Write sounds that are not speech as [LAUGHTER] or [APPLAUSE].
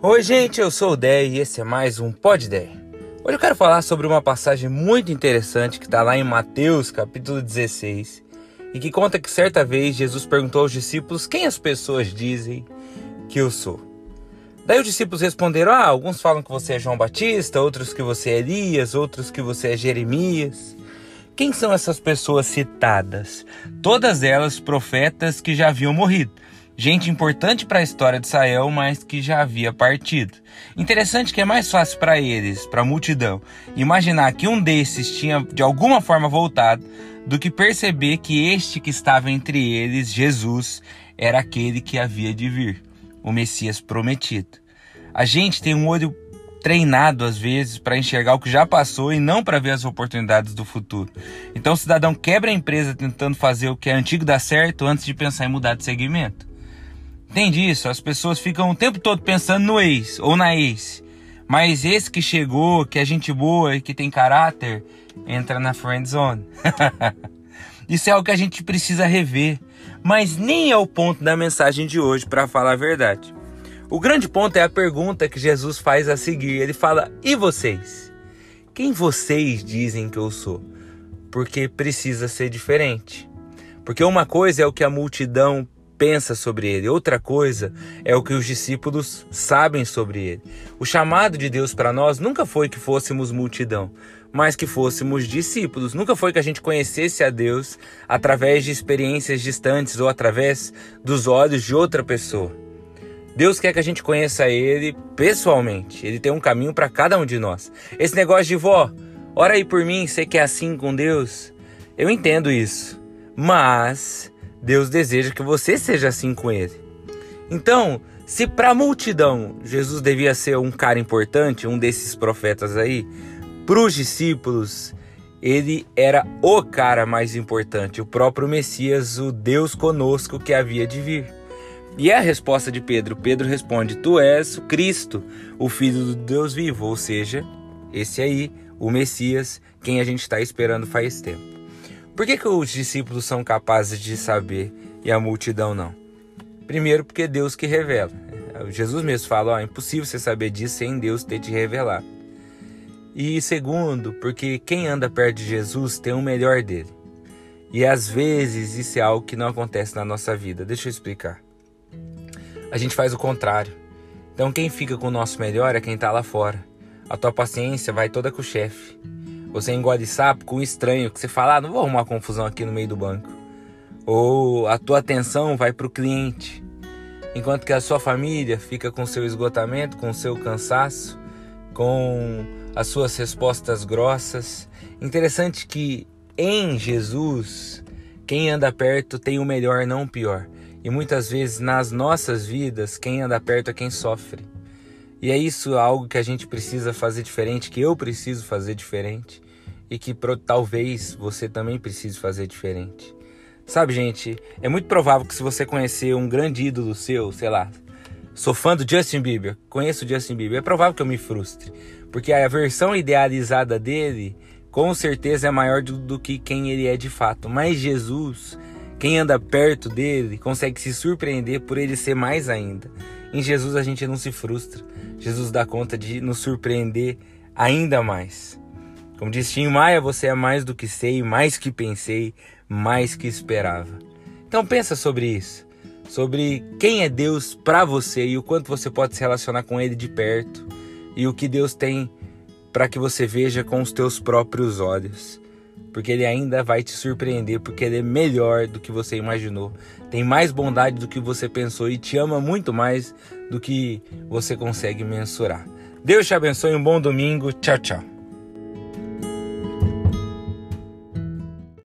Oi, gente, eu sou o Dé e esse é mais um Pod Dé. Hoje eu quero falar sobre uma passagem muito interessante que está lá em Mateus, capítulo 16, e que conta que certa vez Jesus perguntou aos discípulos quem as pessoas dizem que eu sou. Daí os discípulos responderam: Ah, alguns falam que você é João Batista, outros que você é Elias, outros que você é Jeremias. Quem são essas pessoas citadas? Todas elas profetas que já haviam morrido gente importante para a história de Israel, mas que já havia partido. Interessante que é mais fácil para eles, para a multidão, imaginar que um desses tinha de alguma forma voltado, do que perceber que este que estava entre eles, Jesus, era aquele que havia de vir, o Messias prometido. A gente tem um olho treinado às vezes para enxergar o que já passou e não para ver as oportunidades do futuro. Então o cidadão quebra a empresa tentando fazer o que é antigo dar certo antes de pensar em mudar de segmento. Entende isso? As pessoas ficam o tempo todo pensando no ex ou na ex. Mas esse que chegou, que é gente boa e que tem caráter, entra na friend zone. [LAUGHS] isso é algo que a gente precisa rever. Mas nem é o ponto da mensagem de hoje, para falar a verdade. O grande ponto é a pergunta que Jesus faz a seguir. Ele fala: E vocês? Quem vocês dizem que eu sou? Porque precisa ser diferente. Porque uma coisa é o que a multidão pensa sobre ele, outra coisa é o que os discípulos sabem sobre ele. O chamado de Deus para nós nunca foi que fôssemos multidão, mas que fôssemos discípulos. Nunca foi que a gente conhecesse a Deus através de experiências distantes ou através dos olhos de outra pessoa. Deus quer que a gente conheça Ele pessoalmente. Ele tem um caminho para cada um de nós. Esse negócio de vó, ora aí por mim, você que é assim com Deus. Eu entendo isso. Mas Deus deseja que você seja assim com ele. Então, se para a multidão Jesus devia ser um cara importante, um desses profetas aí, para os discípulos ele era o cara mais importante, o próprio Messias, o Deus conosco que havia de vir. E é a resposta de Pedro. Pedro responde: Tu és o Cristo, o Filho do Deus vivo, ou seja, esse aí, o Messias, quem a gente está esperando faz tempo. Por que, que os discípulos são capazes de saber e a multidão não? Primeiro, porque é Deus que revela. Jesus mesmo fala: ó, é impossível você saber disso sem Deus ter te revelado. E segundo, porque quem anda perto de Jesus tem o melhor dele. E às vezes isso é algo que não acontece na nossa vida. Deixa eu explicar. A gente faz o contrário. Então quem fica com o nosso melhor é quem está lá fora. A tua paciência vai toda com o chefe. Você engole sapo com um estranho que você fala, ah, não vou arrumar confusão aqui no meio do banco. Ou a tua atenção vai para o cliente, enquanto que a sua família fica com seu esgotamento, com seu cansaço, com as suas respostas grossas. Interessante que em Jesus, quem anda perto tem o melhor, não o pior. E muitas vezes nas nossas vidas, quem anda perto é quem sofre. E é isso algo que a gente precisa fazer diferente, que eu preciso fazer diferente e que talvez você também precise fazer diferente. Sabe, gente, é muito provável que se você conhecer um grande ídolo seu, sei lá, sou fã do Justin Bieber, conheço o Justin Bieber, é provável que eu me frustre, porque a versão idealizada dele com certeza é maior do, do que quem ele é de fato. Mas Jesus, quem anda perto dele, consegue se surpreender por ele ser mais ainda. Em Jesus a gente não se frustra. Jesus dá conta de nos surpreender ainda mais. Como disse Tim Maia, você é mais do que sei, mais que pensei, mais que esperava. Então pensa sobre isso, sobre quem é Deus para você e o quanto você pode se relacionar com ele de perto e o que Deus tem para que você veja com os teus próprios olhos porque ele ainda vai te surpreender, porque ele é melhor do que você imaginou, tem mais bondade do que você pensou e te ama muito mais do que você consegue mensurar. Deus te abençoe, um bom domingo, tchau, tchau.